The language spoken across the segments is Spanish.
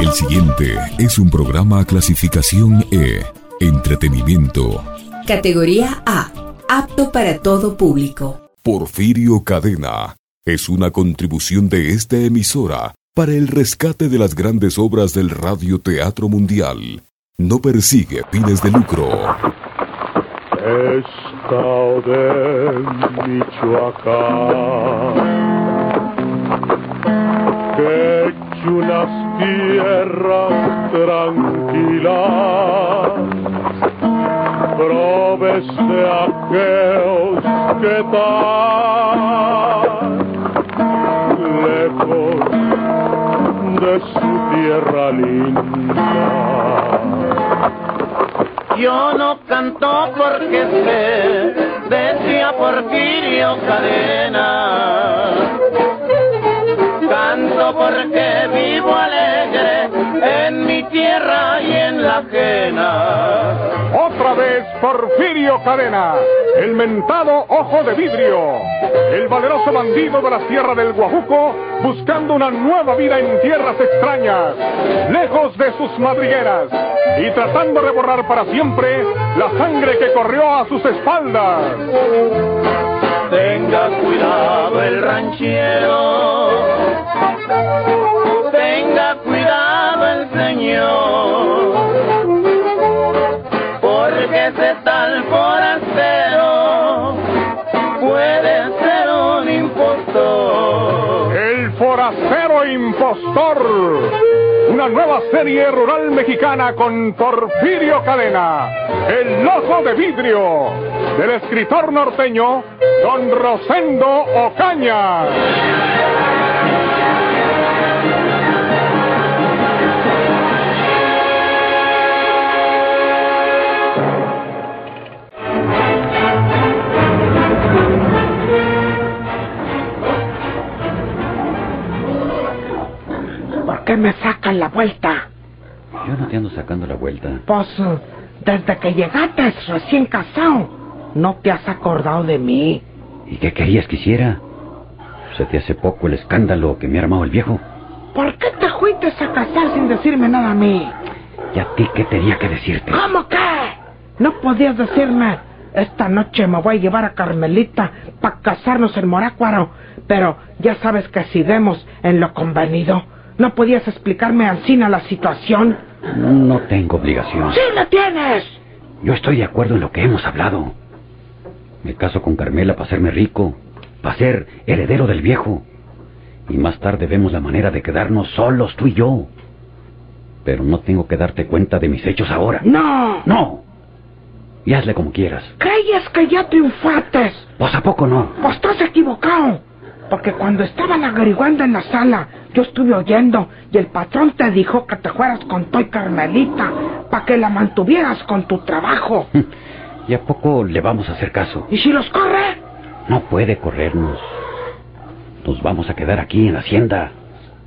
El siguiente es un programa clasificación E, entretenimiento. Categoría A, apto para todo público. Porfirio Cadena es una contribución de esta emisora para el rescate de las grandes obras del radioteatro mundial. No persigue fines de lucro. Estado de Michoacán, que chulas tierras tranquilas, probes de aquellos que están lejos de su tierra linda. Yo no canto porque sé, decía Porfirio Cadena. Canto porque vivo alegre en mi tierra y en la ajena. Otra vez Porfirio Cadena, el mentado ojo de vidrio, el valeroso bandido de la sierra del Guajuco, buscando una nueva vida en tierras extrañas, lejos de sus madrigueras, y tratando de borrar para siempre la sangre que corrió a sus espaldas. Tenga cuidado el ranchero, Nueva serie rural mexicana con Porfirio Cadena. El ojo de vidrio. Del escritor norteño Don Rosendo Ocaña. ¿Por qué me sacan la vuelta? Yo no te ando sacando la vuelta. Pues desde que llegaste recién casado, no te has acordado de mí. ¿Y qué querías que hiciera? Se te hace poco el escándalo que me ha armado el viejo. ¿Por qué te fuiste a casar sin decirme nada a mí? ¿Y a ti qué tenía que decirte? ¿Cómo que? No podías decirme, esta noche me voy a llevar a Carmelita para casarnos en Morácuaro, pero ya sabes que si vemos en lo convenido, ¿no podías explicarme Ancina la situación? No tengo obligación. ¡Sí la tienes! Yo estoy de acuerdo en lo que hemos hablado. Me caso con Carmela para hacerme rico, para ser heredero del viejo. Y más tarde vemos la manera de quedarnos solos tú y yo. Pero no tengo que darte cuenta de mis hechos ahora. ¡No! No. Y hazle como quieras. ¿Crees que ya triunfates? Pues a poco no. Pues estás equivocado. Porque cuando estaban averiguando en la sala, yo estuve oyendo y el patrón te dijo que te fueras con Toy Carmelita para que la mantuvieras con tu trabajo. ¿Y a poco le vamos a hacer caso? ¿Y si los corre? No puede corrernos. Nos vamos a quedar aquí en la hacienda.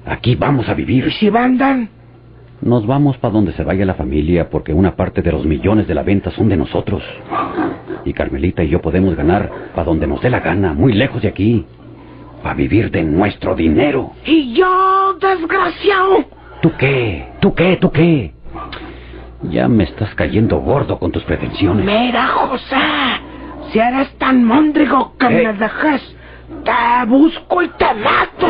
Aquí vamos a vivir. ¿Y si vendan? Nos vamos para donde se vaya la familia porque una parte de los millones de la venta son de nosotros. Y Carmelita y yo podemos ganar para donde nos dé la gana, muy lejos de aquí. Para vivir de nuestro dinero. ¿Y yo, desgraciado? ¿Tú qué? ¿Tú qué? ¿Tú qué? Ya me estás cayendo gordo con tus pretensiones. Mira, José, si eres tan móndrigo que ¿Qué? me dejes, te busco y te mato.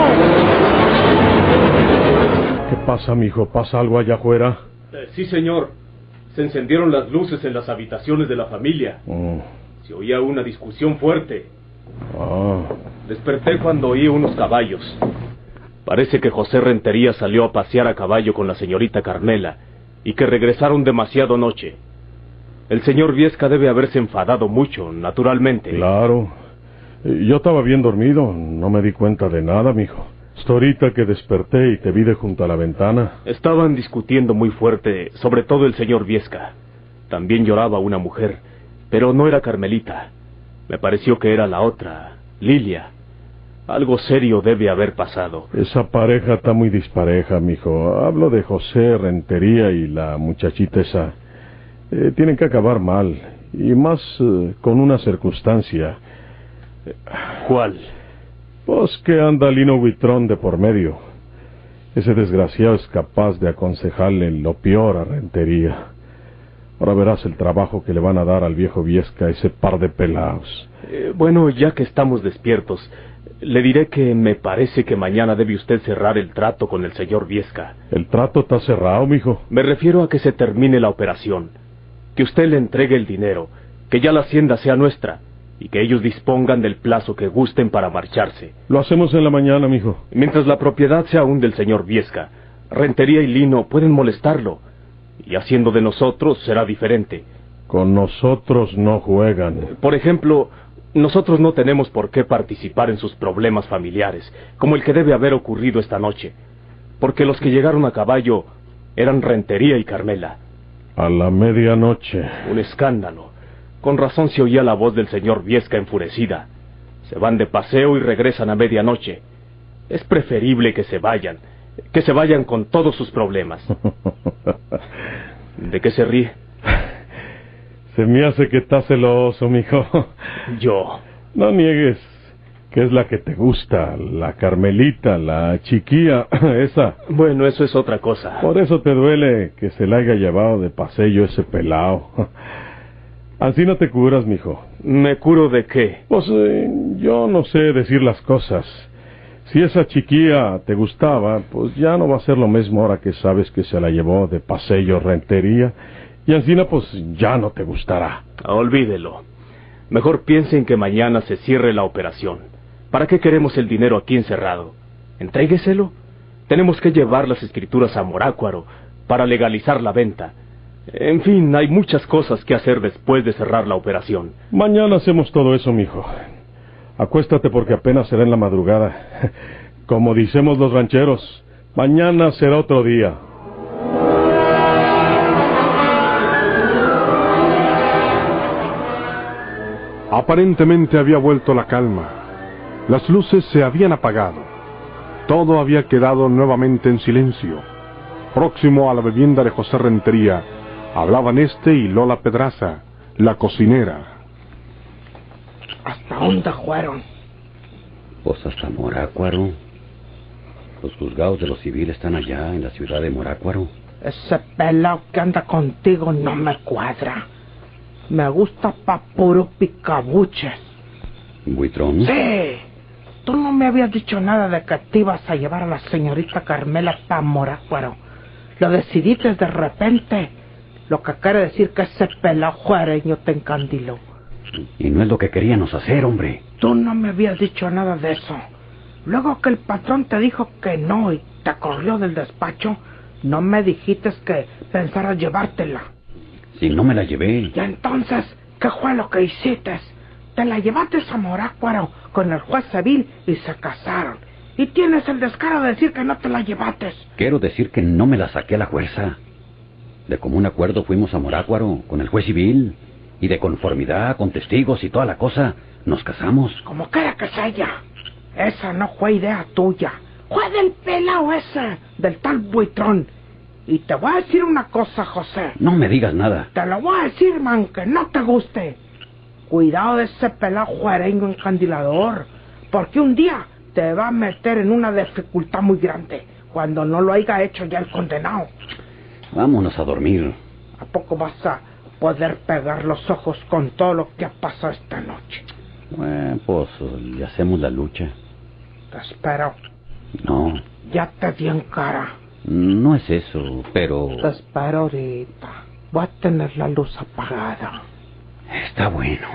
¿Qué pasa, mijo? ¿Pasa algo allá afuera? Eh, sí, señor. Se encendieron las luces en las habitaciones de la familia. Mm, Se oía una discusión fuerte. Ah, Desperté cuando oí unos caballos. Parece que José Rentería salió a pasear a caballo con la señorita Carmela y que regresaron demasiado noche. El señor Viesca debe haberse enfadado mucho, naturalmente. claro. Yo estaba bien dormido, no me di cuenta de nada, mijo. Hasta ahorita que desperté y te vi de junto a la ventana. Estaban discutiendo muy fuerte, sobre todo el señor Viesca. También lloraba una mujer, pero no era Carmelita. Me pareció que era la otra, Lilia. Algo serio debe haber pasado. Esa pareja está muy dispareja, mijo. Hablo de José Rentería y la muchachita esa. Eh, tienen que acabar mal. Y más eh, con una circunstancia. ¿Cuál? Pues que anda Lino Huitrón de por medio. Ese desgraciado es capaz de aconsejarle lo peor a Rentería. Ahora verás el trabajo que le van a dar al viejo Viesca ese par de pelados. Eh, bueno, ya que estamos despiertos, le diré que me parece que mañana debe usted cerrar el trato con el señor Viesca. El trato está cerrado, mijo. Me refiero a que se termine la operación, que usted le entregue el dinero, que ya la hacienda sea nuestra y que ellos dispongan del plazo que gusten para marcharse. Lo hacemos en la mañana, mijo. Mientras la propiedad sea aún del señor Viesca, Rentería y Lino pueden molestarlo, y haciendo de nosotros será diferente. Con nosotros no juegan. Por ejemplo, nosotros no tenemos por qué participar en sus problemas familiares, como el que debe haber ocurrido esta noche, porque los que llegaron a caballo eran Rentería y Carmela. A la medianoche. Un escándalo. Con razón se oía la voz del señor Viesca enfurecida. Se van de paseo y regresan a medianoche. Es preferible que se vayan, que se vayan con todos sus problemas. ¿De qué se ríe? Se me hace que estás celoso, mijo. Yo. No niegues que es la que te gusta, la Carmelita, la chiquilla, esa. Bueno, eso es otra cosa. Por eso te duele que se la haya llevado de paseo ese pelao. Así no te curas, mijo. ¿Me curo de qué? Pues eh, yo no sé decir las cosas. Si esa chiquilla te gustaba, pues ya no va a ser lo mismo ahora que sabes que se la llevó de paseo rentería. Y Ancina, pues ya no te gustará. Olvídelo. Mejor piensen que mañana se cierre la operación. ¿Para qué queremos el dinero aquí encerrado? Entrégueselo. Tenemos que llevar las escrituras a Morácuaro para legalizar la venta. En fin, hay muchas cosas que hacer después de cerrar la operación. Mañana hacemos todo eso, mijo. Acuéstate porque apenas será en la madrugada. Como decimos los rancheros, mañana será otro día. Aparentemente había vuelto la calma. Las luces se habían apagado. Todo había quedado nuevamente en silencio. Próximo a la vivienda de José Rentería, Hablaban este y Lola Pedraza, la cocinera. ¿Hasta dónde fueron? Pues hasta Morácuaro. Los juzgados de los civiles están allá, en la ciudad de Morácuaro. Ese pelado que anda contigo no me cuadra. Me gusta pa' picabuches. ¿Buitrón? Sí. Tú no me habías dicho nada de que te ibas a llevar a la señorita Carmela pa' Morácuaro. Lo decidiste de repente lo que quiere decir que ese pelado juareño te encandiló. Y no es lo que queríamos hacer, hombre. Tú no me habías dicho nada de eso. Luego que el patrón te dijo que no y te corrió del despacho, no me dijiste que pensaras llevártela. Si no me la llevé. Y entonces, ¿qué fue lo que hiciste? Te la llevaste a Morácuaro con el juez civil y se casaron. Y tienes el descaro de decir que no te la llevaste. Quiero decir que no me la saqué a la fuerza. De común acuerdo fuimos a Morácuaro con el juez civil y de conformidad con testigos y toda la cosa nos casamos. Como quiera que sea, esa no fue idea tuya. Fue del pelao ese, del tal buitrón. Y te voy a decir una cosa, José. No me digas nada. Te lo voy a decir, man, que no te guste. Cuidado de ese pelao juareño encandilador, porque un día te va a meter en una dificultad muy grande cuando no lo haya hecho ya el condenado. Vámonos a dormir. ¿A poco vas a poder pegar los ojos con todo lo que ha pasado esta noche? Bueno, pues le hacemos la lucha. Te espero. No. Ya te di en cara. No es eso, pero... Te espero ahorita. Voy a tener la luz apagada. Está bueno.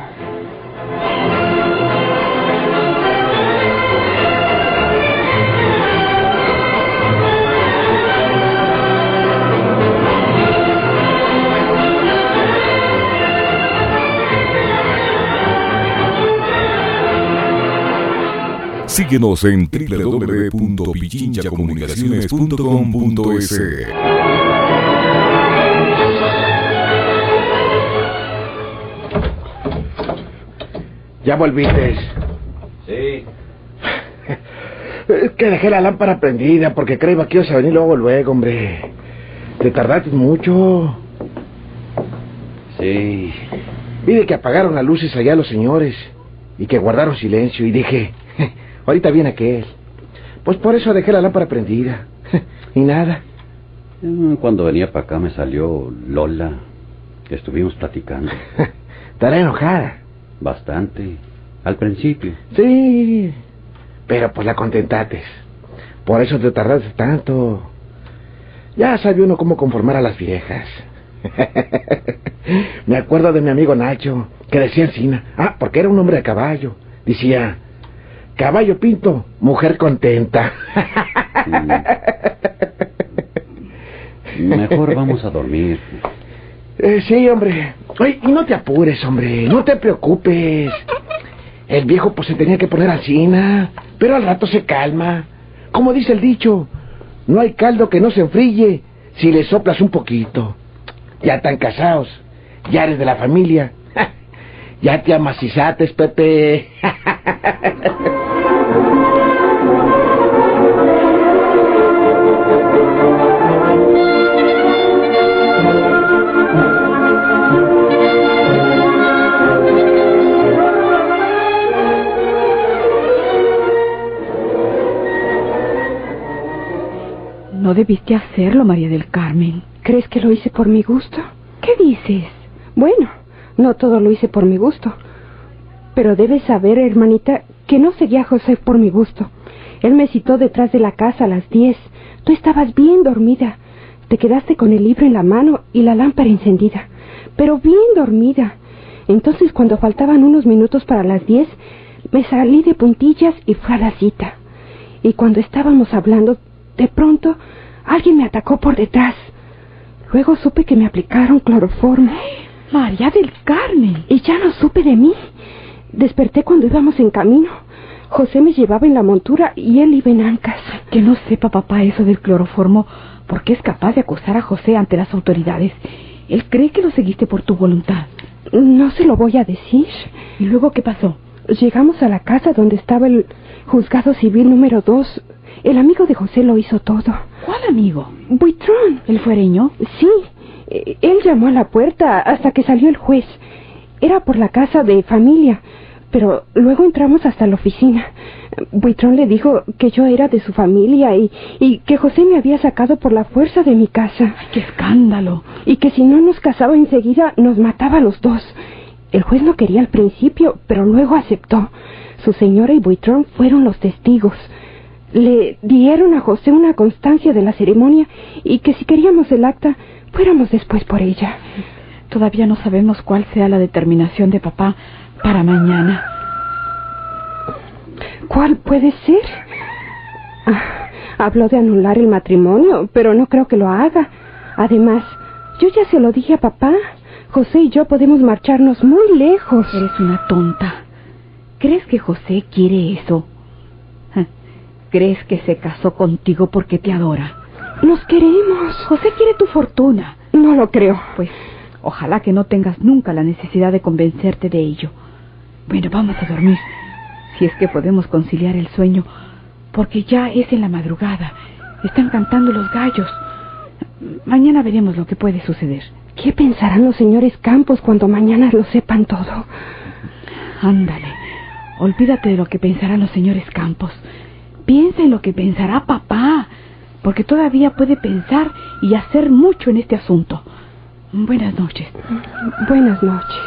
Síguenos en www.pichinchacomunicaciones.com.es. ¿Ya volviste? Sí. Es que dejé la lámpara prendida porque creía que ibas a venir luego, luego, hombre. Te tardaste mucho. Sí. Vi de que apagaron las luces allá los señores y que guardaron silencio y dije, ahorita viene aquel. Pues por eso dejé la lámpara prendida. y nada. Mm, Cuando venía para acá me salió Lola. Estuvimos platicando. Estará enojada. Bastante. Al principio. Sí, pero pues la contentates. Por eso te tardaste tanto. Ya sabe uno cómo conformar a las viejas. Me acuerdo de mi amigo Nacho, que decía encina, ah, porque era un hombre de caballo. Decía, caballo pinto, mujer contenta. Mejor vamos a dormir. Eh, sí, hombre. Oye, y no te apures, hombre, no te preocupes. El viejo pues se tenía que poner alcina, pero al rato se calma. Como dice el dicho, no hay caldo que no se enfríe si le soplas un poquito. Ya están casados, ya eres de la familia. Ya te amacizates, Pepe. debiste hacerlo, María del Carmen. ¿Crees que lo hice por mi gusto? ¿Qué dices? Bueno, no todo lo hice por mi gusto. Pero debes saber, hermanita, que no seguía a José por mi gusto. Él me citó detrás de la casa a las diez. Tú estabas bien dormida. Te quedaste con el libro en la mano y la lámpara encendida. Pero bien dormida. Entonces, cuando faltaban unos minutos para las diez, me salí de puntillas y fui a la cita. Y cuando estábamos hablando, de pronto, alguien me atacó por detrás. Luego supe que me aplicaron cloroformo. María del Carmen. Y ya no supe de mí. Desperté cuando íbamos en camino. José me llevaba en la montura y él iba en ancas. Que no sepa papá eso del cloroformo, porque es capaz de acusar a José ante las autoridades. Él cree que lo seguiste por tu voluntad. No se lo voy a decir. ¿Y luego qué pasó? Llegamos a la casa donde estaba el juzgado civil número dos. El amigo de José lo hizo todo. ¿Cuál amigo? Buitrón. ¿El fuereño? Sí. Eh, Él llamó a la puerta hasta que salió el juez. Era por la casa de familia, pero luego entramos hasta la oficina. Buitrón le dijo que yo era de su familia y, y que José me había sacado por la fuerza de mi casa. ¡Ay, qué escándalo! Y que si no nos casaba enseguida, nos mataba a los dos. El juez no quería al principio, pero luego aceptó. Su señora y Buitrón fueron los testigos. Le dieron a José una constancia de la ceremonia y que si queríamos el acta, fuéramos después por ella. Todavía no sabemos cuál sea la determinación de papá para mañana. ¿Cuál puede ser? Ah, habló de anular el matrimonio, pero no creo que lo haga. Además, yo ya se lo dije a papá. José y yo podemos marcharnos muy lejos. Eres una tonta. ¿Crees que José quiere eso? ¿Crees que se casó contigo porque te adora? Nos queremos. José quiere tu fortuna. No lo creo. Pues ojalá que no tengas nunca la necesidad de convencerte de ello. Bueno, vamos a dormir, si es que podemos conciliar el sueño, porque ya es en la madrugada. Están cantando los gallos. Mañana veremos lo que puede suceder. ¿Qué pensarán los señores Campos cuando mañana lo sepan todo? Ándale, olvídate de lo que pensarán los señores Campos. Piensa en lo que pensará papá, porque todavía puede pensar y hacer mucho en este asunto. Buenas noches. Buenas noches.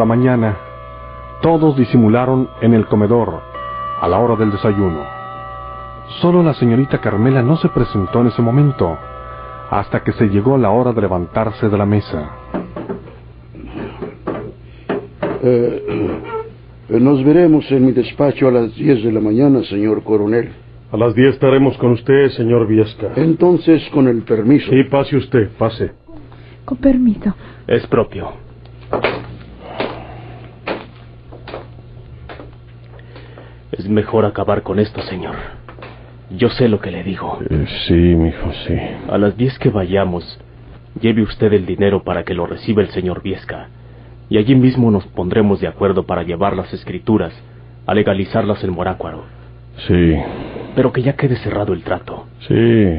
La mañana, todos disimularon en el comedor a la hora del desayuno. Solo la señorita Carmela no se presentó en ese momento, hasta que se llegó la hora de levantarse de la mesa. Eh, eh, nos veremos en mi despacho a las 10 de la mañana, señor coronel. A las 10 estaremos con usted, señor Viesca. Entonces, con el permiso. Sí, pase usted, pase. Con permiso. Es propio. Es mejor acabar con esto, señor. Yo sé lo que le digo. Eh, sí, mijo, sí. A las 10 que vayamos, lleve usted el dinero para que lo reciba el señor Viesca. y allí mismo nos pondremos de acuerdo para llevar las escrituras a legalizarlas en Morácuaro. Sí. Pero que ya quede cerrado el trato. Sí,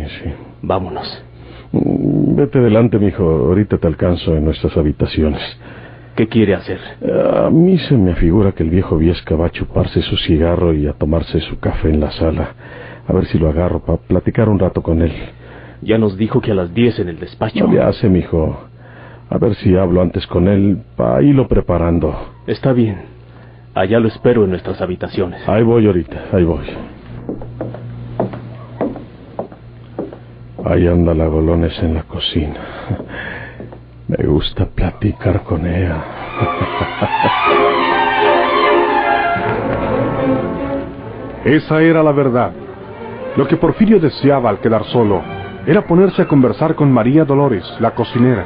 sí. Vámonos. Mm, Vete delante, mijo. Ahorita te alcanzo en nuestras habitaciones. ¿Qué quiere hacer? A mí se me figura que el viejo Viesca va a chuparse su cigarro y a tomarse su café en la sala. A ver si lo agarro para platicar un rato con él. Ya nos dijo que a las 10 en el despacho. No le hace, mijo. A ver si hablo antes con él para irlo preparando. Está bien. Allá lo espero en nuestras habitaciones. Ahí voy ahorita, ahí voy. Ahí anda la Golones en la cocina. Me gusta platicar con ella. Esa era la verdad. Lo que Porfirio deseaba al quedar solo era ponerse a conversar con María Dolores, la cocinera.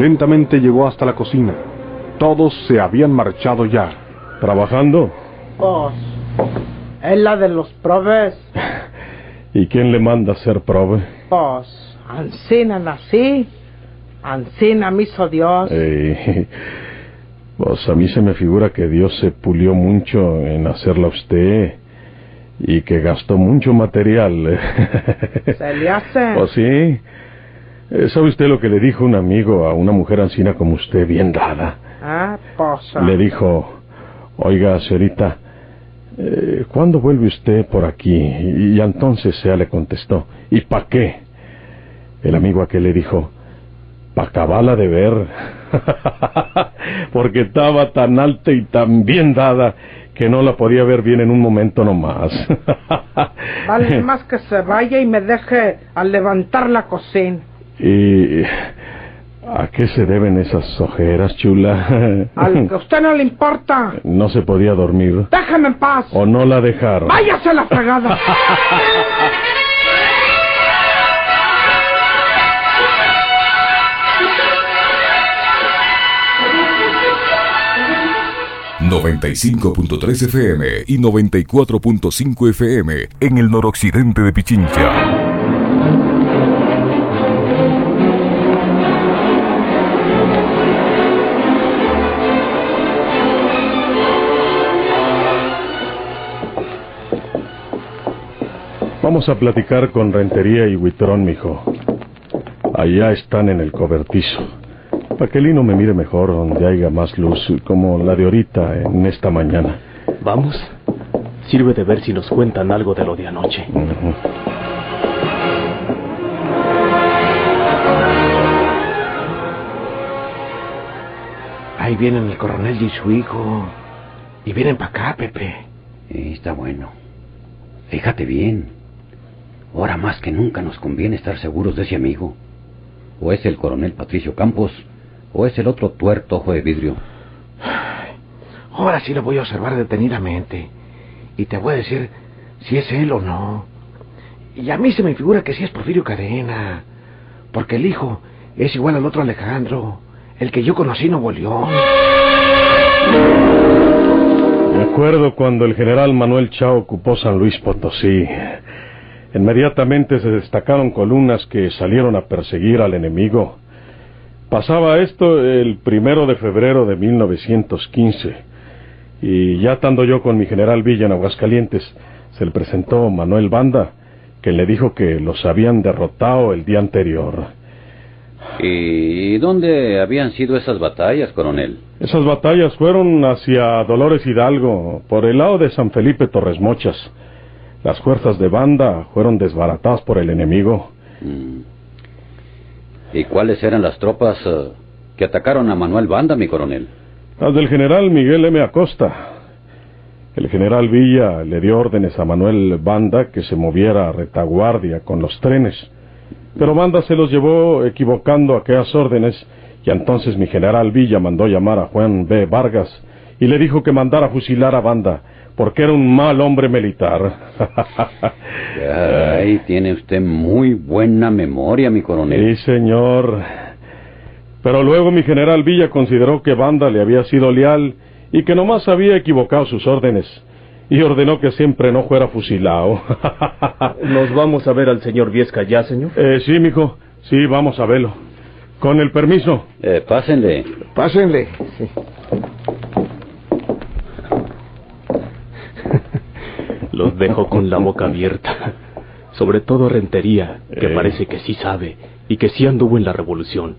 Lentamente llegó hasta la cocina. Todos se habían marchado ya. ¿Trabajando? Pues, es la de los probes. ¿Y quién le manda a ser prove? Pues, Ancina nací. Ancina me hizo Dios. Ey, pues a mí se me figura que Dios se pulió mucho en hacerla a usted y que gastó mucho material. Se le hace. Pues sí. Eh, ¿Sabe usted lo que le dijo un amigo a una mujer ancina como usted, bien dada? Ah, pues. Le dijo, oiga, señorita, eh, ¿cuándo vuelve usted por aquí? Y, y entonces ella le contestó, ¿y pa' qué? El amigo aquel le dijo, pa' acabarla de ver. Porque estaba tan alta y tan bien dada que no la podía ver bien en un momento nomás. Vale más que se vaya y me deje al levantar la cocina. ¿Y a qué se deben esas ojeras, chula? Al que a usted no le importa. No se podía dormir. Déjame en paz. ¿O no la dejaron? Váyase a la fregada. ...95.3 FM y 94.5 FM en el noroccidente de Pichincha. Vamos a platicar con Rentería y Huitrón, mijo. Allá están en el cobertizo. Para que el hino me mire mejor donde haya más luz, como la de ahorita en esta mañana. Vamos. Sirve de ver si nos cuentan algo de lo de anoche. Ahí vienen el coronel y su hijo. Y vienen para acá, Pepe. Sí, está bueno. Fíjate bien. Ahora más que nunca nos conviene estar seguros de ese amigo. O es el coronel Patricio Campos, o es el otro tuerto ojo de vidrio. Ahora sí lo voy a observar detenidamente. Y te voy a decir si es él o no. Y a mí se me figura que sí es Porfirio Cadena. Porque el hijo es igual al otro Alejandro, el que yo conocí en Nuevo León. Me acuerdo cuando el general Manuel Chao ocupó San Luis Potosí. Inmediatamente se destacaron columnas que salieron a perseguir al enemigo. Pasaba esto el primero de febrero de 1915. Y ya estando yo con mi general Villa en Aguascalientes, se le presentó Manuel Banda, que le dijo que los habían derrotado el día anterior. ¿Y dónde habían sido esas batallas, coronel? Esas batallas fueron hacia Dolores Hidalgo, por el lado de San Felipe Torres Mochas. Las fuerzas de banda fueron desbaratadas por el enemigo. Mm. ¿Y cuáles eran las tropas eh, que atacaron a Manuel Banda, mi coronel? Las del general Miguel M. Acosta. El general Villa le dio órdenes a Manuel Banda que se moviera a retaguardia con los trenes. Pero Banda se los llevó equivocando aquellas órdenes y entonces mi general Villa mandó llamar a Juan B. Vargas y le dijo que mandara fusilar a Banda porque era un mal hombre militar. Ay, tiene usted muy buena memoria, mi coronel. Sí, señor. Pero luego mi general Villa consideró que Banda le había sido leal y que nomás había equivocado sus órdenes. Y ordenó que siempre no fuera fusilado. ¿Nos vamos a ver al señor Viesca ya, señor? eh, sí, mijo. Sí, vamos a verlo. Con el permiso. Eh, pásenle. Pásenle. Sí. Los dejo con la boca abierta. Sobre todo Rentería, que Eh. parece que sí sabe y que sí anduvo en la revolución.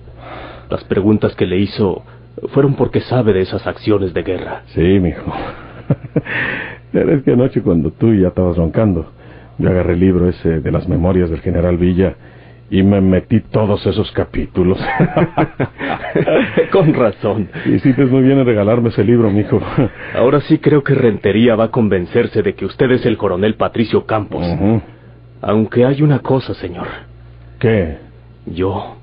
Las preguntas que le hizo fueron porque sabe de esas acciones de guerra. Sí, mijo. Es que anoche cuando tú ya estabas roncando, yo agarré el libro ese de las memorias del general Villa y me metí todos esos capítulos. Con razón. Hiciste muy bien en regalarme ese libro, mijo. Ahora sí creo que Rentería va a convencerse de que usted es el coronel Patricio Campos. Aunque hay una cosa, señor. ¿Qué? Yo.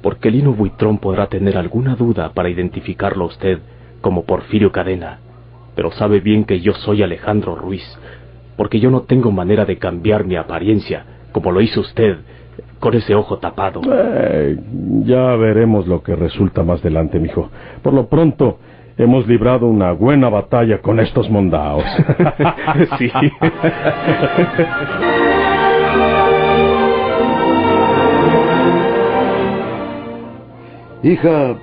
Porque Lino Buitrón podrá tener alguna duda para identificarlo a usted como Porfirio Cadena. Pero sabe bien que yo soy Alejandro Ruiz. Porque yo no tengo manera de cambiar mi apariencia, como lo hizo usted, con ese ojo tapado. Eh, ya veremos lo que resulta más adelante, mijo. Por lo pronto, hemos librado una buena batalla con estos mondaos. sí. Hija,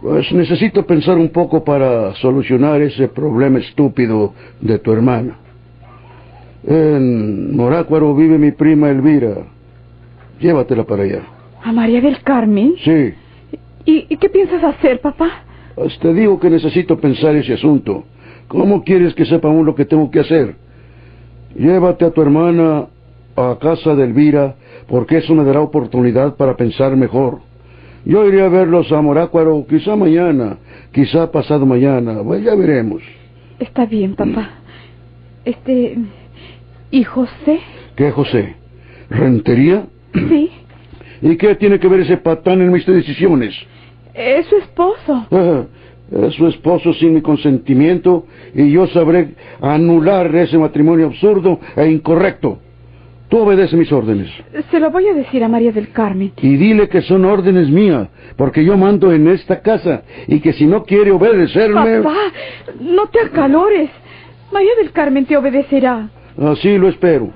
pues necesito pensar un poco para solucionar ese problema estúpido de tu hermana. En Morácuaro vive mi prima Elvira. Llévatela para allá. ¿A María del Carmen? Sí, ¿Y, y qué piensas hacer, papá? pues te digo que necesito pensar ese asunto. ¿Cómo quieres que sepa aún lo que tengo que hacer? Llévate a tu hermana a casa de Elvira, porque eso me dará oportunidad para pensar mejor. Yo iré a verlos a Morácuaro quizá mañana, quizá pasado mañana, bueno, ya veremos. Está bien, papá. Este... ¿Y José? ¿Qué, José? ¿Rentería? Sí, ¿Y qué tiene que ver ese patán en mis decisiones? es su esposo. Ah, es su esposo sin mi consentimiento y yo sabré anular ese matrimonio absurdo e incorrecto. Tú obedece mis órdenes Se lo voy a decir a María del Carmen. y dile que son órdenes mías, porque yo mando en esta casa y que si no quiere obedecerme, Papá, no te acalores. María del Carmen te obedecerá. así lo espero.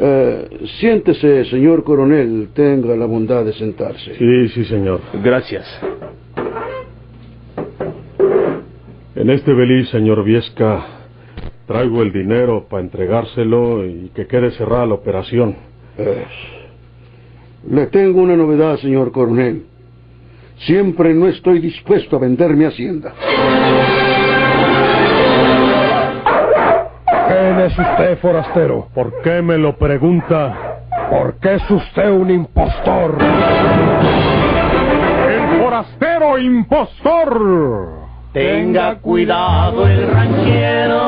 Eh, siéntese, señor coronel, tenga la bondad de sentarse. Sí, sí, señor. Gracias. En este beliz, señor Viesca, traigo el dinero para entregárselo y que quede cerrada la operación. Es- Le tengo una novedad, señor coronel. Siempre no estoy dispuesto a vender mi hacienda. Es usted, forastero? ¿Por qué me lo pregunta? Porque es usted un impostor. El forastero impostor. Tenga cuidado el ranchero,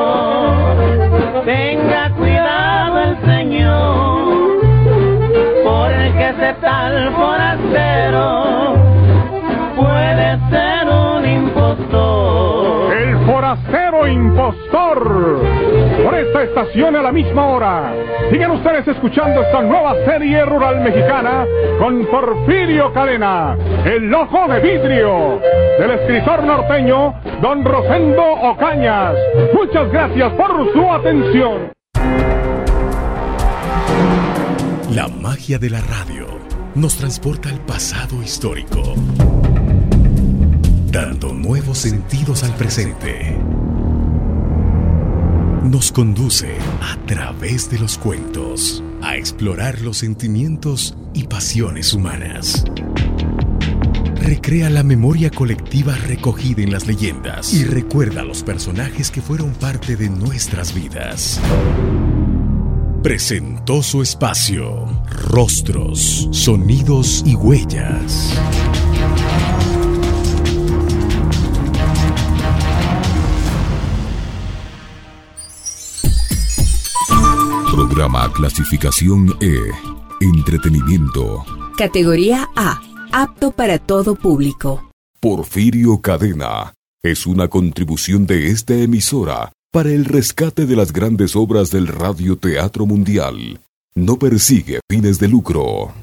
tenga cuidado el señor, porque ese tal forastero puede ser un impostor. El forastero impostor. Por esta estación a la misma hora. Sigan ustedes escuchando esta nueva serie rural mexicana con Porfirio Cadena, El Ojo de Vidrio, del escritor norteño Don Rosendo Ocañas. Muchas gracias por su atención. La magia de la radio nos transporta al pasado histórico, dando nuevos sentidos al presente. Nos conduce a través de los cuentos a explorar los sentimientos y pasiones humanas. Recrea la memoria colectiva recogida en las leyendas y recuerda a los personajes que fueron parte de nuestras vidas. Presentó su espacio, rostros, sonidos y huellas. Programa clasificación E. Entretenimiento. Categoría A. Apto para todo público. Porfirio Cadena. Es una contribución de esta emisora para el rescate de las grandes obras del Radio Teatro Mundial. No persigue fines de lucro.